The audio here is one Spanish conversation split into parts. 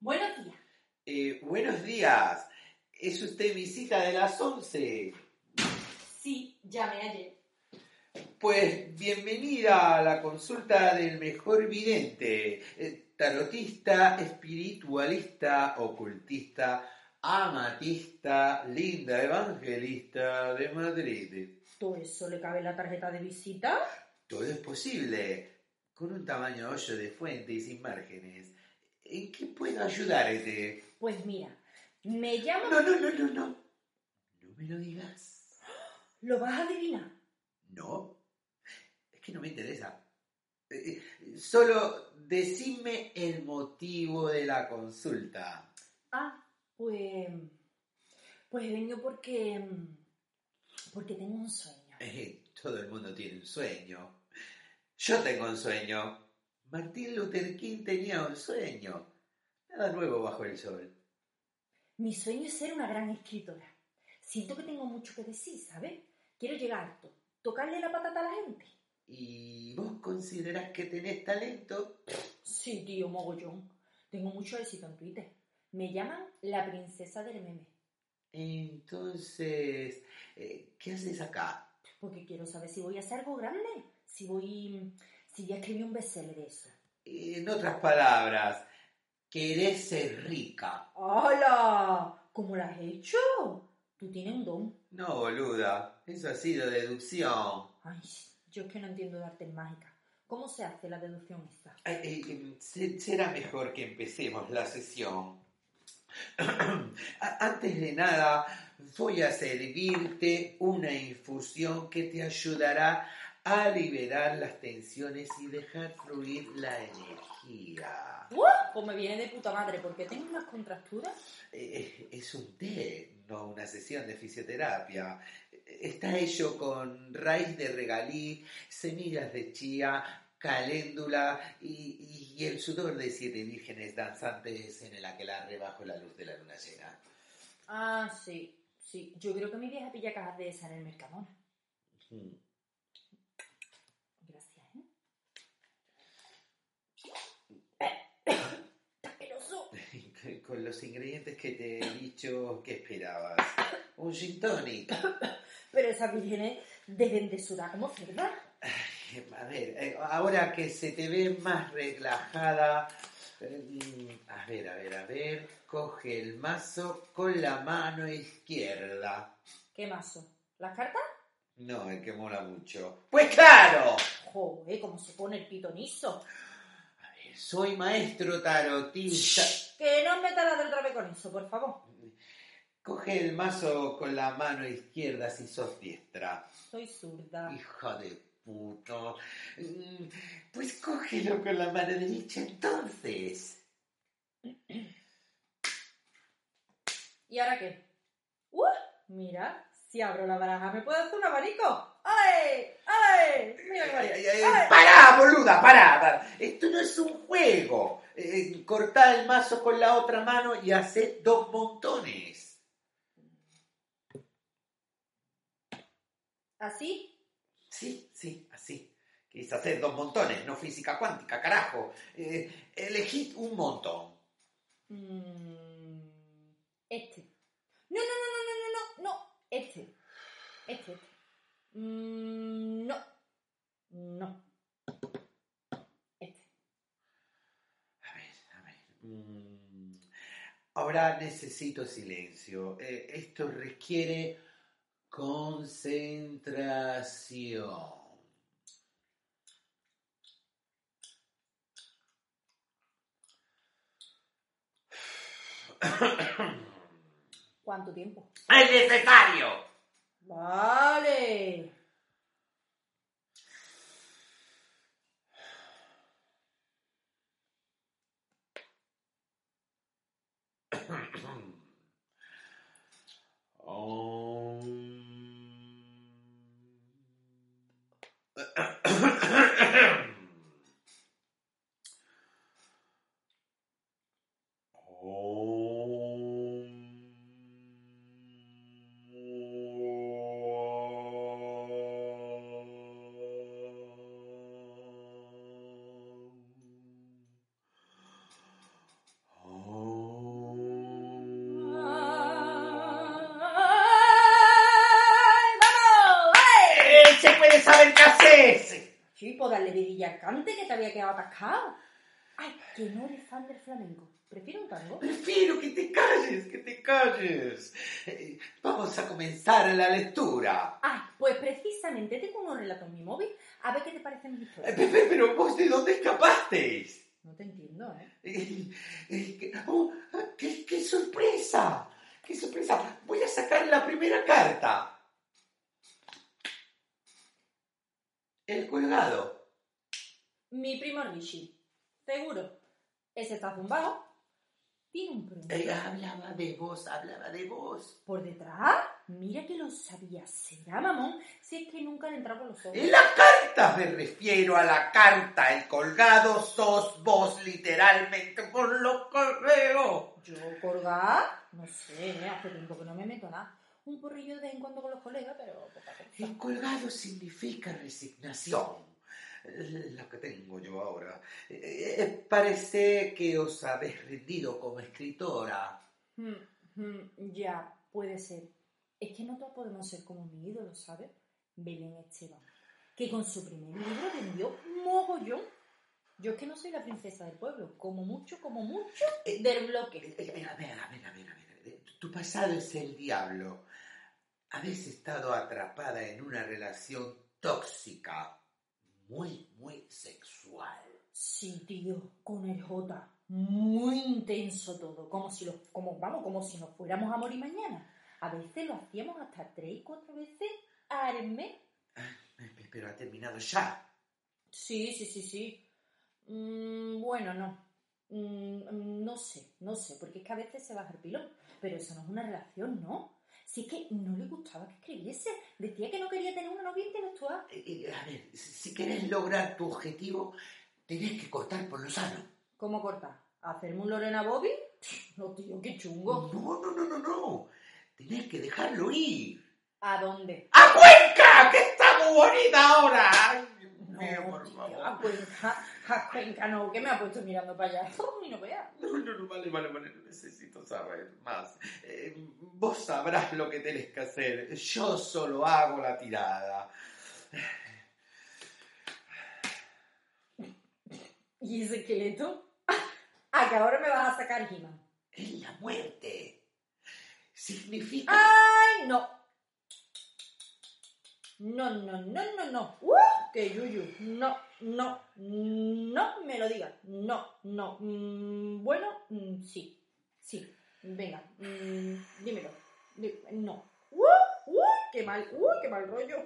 Buenos días. Eh, buenos días. ¿Es usted visita de las 11? Sí, llamé ayer. Pues bienvenida a la consulta del mejor vidente, eh, tarotista, espiritualista, ocultista, amatista, linda evangelista de Madrid. ¿Todo eso le cabe en la tarjeta de visita? Todo es posible, con un tamaño hoyo de fuente y sin márgenes. ¿En qué puedo ayudarte? Pues mira, me llamo... No, no, no, no, no. No me lo digas. ¿Lo vas a adivinar? No. Es que no me interesa. Eh, eh, Solo decime el motivo de la consulta. Ah, pues... Pues he venido porque... Porque tengo un sueño. Eh, todo el mundo tiene un sueño. Yo tengo un sueño. Martín Luther King tenía un sueño. Nada nuevo bajo el sol. Mi sueño es ser una gran escritora. Siento que tengo mucho que decir, ¿sabes? Quiero llegar harto, tocarle la patata a la gente. ¿Y vos considerás que tenés talento? Sí, tío, mogollón. Tengo mucho éxito en Twitter. Me llaman la princesa del meme. Entonces, eh, ¿qué haces acá? Porque quiero saber si voy a hacer algo grande. Si voy... Si voy a escribir un bestseller de eso. En otras palabras, querés ser rica. ¡Hala! ¿Cómo lo has hecho? Tú tienes un don. No, boluda, eso ha sido deducción. Ay, yo es que no entiendo de artes mágicas. ¿Cómo se hace la deducción esta? Ay, eh, eh, se- será mejor que empecemos la sesión. Antes de nada, voy a servirte una infusión que te ayudará a liberar las tensiones y dejar fluir la energía. ¡Uh! Pues me viene de puta madre, porque tengo unas contracturas. Eh, Es un té, no una sesión de fisioterapia. Está hecho con raíz de regalí, semillas de chía, caléndula y, y el sudor de siete vírgenes danzantes en el aquelarre bajo la luz de la luna llena. Ah, sí, sí. Yo creo que mi vieja pilla cajas de esa en el Mercadona. Mm ¿eh? ¡Asqueroso! Con los ingredientes que te he dicho, ¿qué esperabas? Un gin tonic. Pero esas vírgenes deben de sudar como cerda. A ver, eh, ahora que se te ve más relajada, eh, a ver, a ver, a ver, coge el mazo con la mano izquierda. ¿Qué mazo? ¿Las cartas? No, el que mola mucho. Pues claro, Joder, cómo se pone el pitonizo. A ver, soy maestro tarotista. Que no me la del rave con eso, por favor. Coge el mazo con la mano izquierda si sos diestra. Soy zurda. Hija de puto. Mm, Pues cógelo con la mano derecha entonces. ¿Y ahora qué? ¡Uh! Mira, si abro la baraja, ¿me puedo hacer un abanico? ¡Ay! ¡Ay! Mira qué Ay, bonito. ay, ay, ¡Ay! ¡Pará, boluda! ¡Pará! pará. Esto no es un juego. Eh, cortá el mazo con la otra mano y hacé dos montones. ¿Así? Sí, sí, así. Querés hacer dos montones, no física cuántica, carajo. Eh, elegí un montón. Mm, este. No, no, no, no, no, no, no, no. Este. Este, este. Mm, no. No. Este. A ver, a ver. Mm, Ahora necesito silencio. Eh, esto requiere concentración. ¿Cuánto tiempo? ¡Es necesario! Vale. cante que te había quedado atascado. Ay, que no eres fan del flamenco. Prefiero un tango. Prefiero que te calles, que te calles. Eh, vamos a comenzar la lectura. Ah, pues precisamente tengo unos relatos en mi móvil. A ver qué te parecen mis Eh, historias. Pepe, pero vos de dónde escapasteis? No te entiendo, ¿eh? Eh, eh, oh, qué, qué sorpresa! ¡Qué sorpresa! Voy a sacar la primera carta. El colgado. Mi primo Rishi. Seguro. Ese está zumbado. Tiene un problema. Eh, hablaba de vos, hablaba de vos. ¿Por detrás? Mira que lo sabía. ¿Será mamón? Si es que nunca le entraba por los ojos. En la carta me refiero a la carta. El colgado sos vos, literalmente, por lo que veo. ¿Yo colgar? No sé, ¿eh? hace tiempo que no me meto nada. Un porrillo de vez en cuando con los colegas, pero poca cosa. El colgado significa resignación. La que tengo yo ahora. Eh, eh, parece que os habéis rendido como escritora. Hmm, hmm, ya, puede ser. Es que no todos podemos ser como mi ídolo, ¿sabes? Belén Esteban. Que con su primer libro vendió mogollón. Yo es que no soy la princesa del pueblo. Como mucho, como mucho, Eh, del bloque. eh, A ver, a ver, a ver, a ver. Tu pasado es el diablo. Habéis estado atrapada en una relación tóxica, muy, muy sexual. Sí, tío, con el J. Muy intenso todo. Como si, lo, como, vamos, como si nos fuéramos a morir mañana. A veces lo hacíamos hasta tres, cuatro veces al mes. Eh, Pero ha terminado ya. Sí, sí, sí, sí. Mm, bueno, no. Mm, no sé, no sé, porque es que a veces se baja el pilón. Pero eso no es una relación, ¿no? Si es que no le gustaba que escribiese. Decía que no quería tener una novia intelectual. Eh, eh, A ver, si querés lograr tu objetivo, tenés que cortar por lo sano. ¿Cómo cortar? ¿Hacerme un Lorena Bobby? No, tío, qué chungo. No, no, no, no, no. Tenés que dejarlo ir. ¿A dónde? ¡A Cuenca! ¡Que está muy bonita ahora! No, mío, por tío, favor. a Cuenca, a Cuenca no, que me ha puesto mirando para allá. Y no veas. No, no, no, vale, vale, vale, no necesito saber más. Eh, vos sabrás lo que tenés que hacer. Yo solo hago la tirada. ¿Y ese esqueleto? Ah, que ahora me vas a sacar He-Man. Es la muerte. Significa... ¡Ay, no! No, no, no, no, no. ¡Uh! ¡Qué yuyu! No, no, no me lo digas. No, no. Mm, bueno, mm, sí. Sí. Venga, mm, dímelo. Dí- No. ¡Uh! ¡Uh! ¡Qué mal! ¡Uh! ¡Qué mal rollo!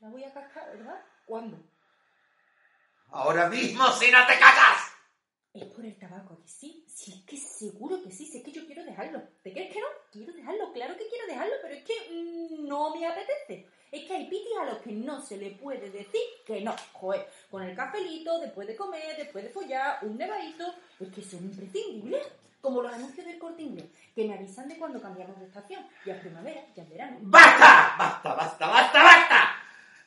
La voy a cascar, ¿verdad? ¿Cuándo? Ahora mismo si no te callas. Es por el tabaco, ¿a que sí? Sí, es que seguro que sí, si es que yo quiero dejarlo. ¿Te crees que no? Quiero dejarlo, claro que quiero dejarlo, pero es que mm, no me apetece. Es que hay pitis a los que no se le puede decir que no. Joder, con el cafelito, después de comer, después de follar, un nevadito, es que son imprescindibles. Como los anuncios del corte inglés, que me avisan de cuando cambiamos de estación. Ya es primavera, ya es verano. ¡Basta! ¡Basta, basta, basta, basta!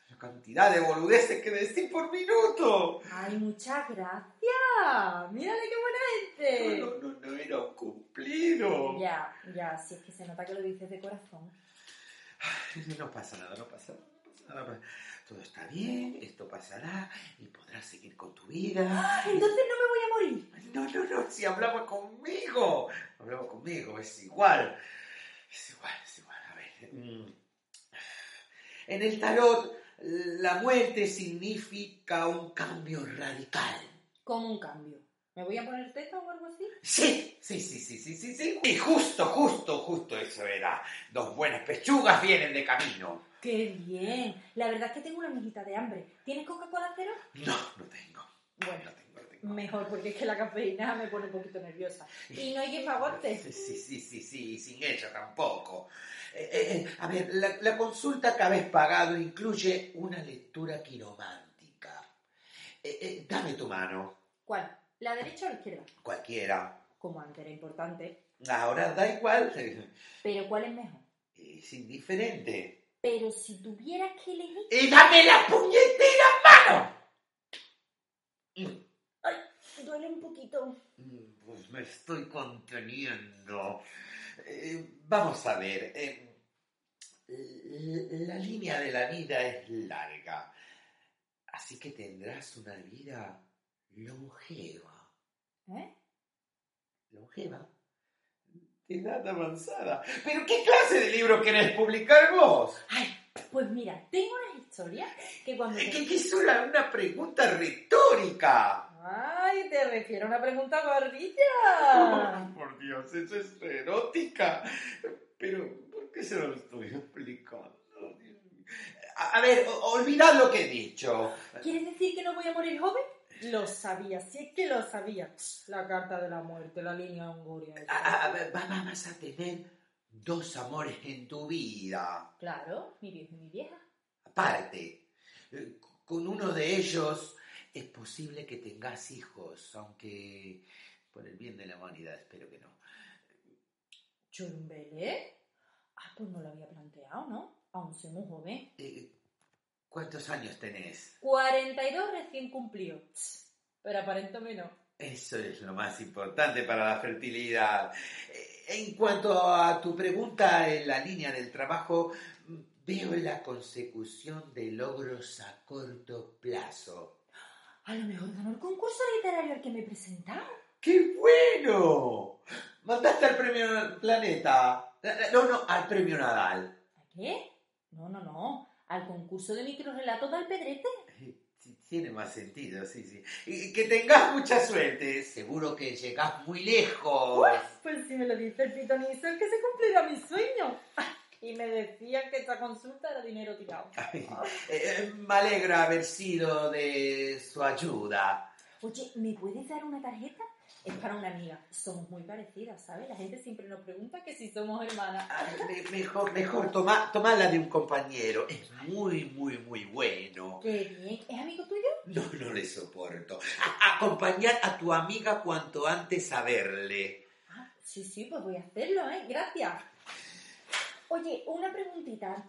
La cantidad de boludeces que decís por minuto. ¡Ay, muchas gracias! ¡Mírale qué buena gente! No, no, no, no era un cumplido. Ya, ya, si es que se nota que lo dices de corazón. No pasa nada, no pasa nada. Todo está bien, esto pasará y podrás seguir con tu vida. Entonces no me voy a morir. No, no, no, si hablaba conmigo. Hablaba conmigo, es igual. Es igual, es igual. A ver. mm. En el tarot, la muerte significa un cambio radical. Como un cambio. ¿Me voy a poner teta o algo así? Sí, sí, sí, sí, sí, sí, sí. Y justo, justo, justo eso era. Dos buenas pechugas vienen de camino. ¡Qué bien! La verdad es que tengo una amiguita de hambre. ¿Tienes Coca-Cola cero? No, no tengo. Bueno, No tengo, no tengo. mejor, porque es que la cafeína me pone un poquito nerviosa. Y no hay quien me aguante. Sí, sí, sí, sí, sí, sin ella tampoco. Eh, eh, a ver, la, la consulta que habéis pagado incluye una lectura quiromántica. Eh, eh, dame tu mano, ¿Cuál? ¿La derecha o la izquierda? cualquiera. Como antes era importante. Ahora da igual, Pero ¿cuál es mejor? es indiferente. Pero si tuvieras que elegir... ¡Y dame la puñetera mano! Mm, Duele un poquito. Pues me estoy conteniendo. Eh, vamos a ver. eh, la línea de la vida es larga. Así que tendrás una vida longeva. ¿Eh? ¿Longeva? De edad avanzada. ¿Pero qué clase de libro querés publicar vos? Ay, pues mira, tengo una historia que cuando... te- Que, es una, una pregunta retórica. Ay, te refiero a una pregunta gordilla. Por Dios, eso es erótica. Pero, ¿por qué se lo estoy explicando? A, a ver, olvidad lo que he dicho. ¿Quieres decir que no voy a morir joven? Lo sabía, sí es que lo sabía. La carta de la muerte, la línea Honguria. A- a- ver, vas a tener dos amores en tu vida. Claro, mi viejo y mi vieja. Aparte, eh, con uno de ellos es posible que tengas hijos, aunque por el bien de la humanidad espero que no. ¿Churumbele? Ah, pues no lo había planteado, ¿no? Aún soy muy joven. Eh, ¿Cuántos años tenés? 42 recién cumplido. Pero aparentemente no. Eso es lo más importante para la fertilidad. Eh, En cuanto a tu pregunta en la línea del trabajo, veo la consecución de logros a corto plazo. A lo mejor ganó el concurso literario al que me he presentado. ¡Qué bueno! Mandaste al premio Planeta. Eh, No, no, al premio Nadal. ¿A qué? No, no, no. Al concurso de microrelatos de Alpedrete. Eh, Tiene más sentido, sí, sí. Y que tengas mucha suerte. Seguro que llegás muy lejos. Pues si me lo dice el pitonizo, es que se cumplirá mi sueño. Y me decían que esta consulta era dinero tirado. Ay, eh, me alegra haber sido de su ayuda. Oye, ¿me puedes dar una tarjeta? Es para una amiga. Somos muy parecidas, ¿sabes? La gente siempre nos pregunta que si somos hermanas. Ah, me- Mejor, mejor toma, toma la de un compañero. Es muy, muy, muy bueno. Qué bien. ¿Es amigo tuyo? No, no le soporto. A- acompañar a tu amiga cuanto antes a verle. Ah, sí, sí, pues voy a hacerlo, ¿eh? Gracias. Oye, una preguntita.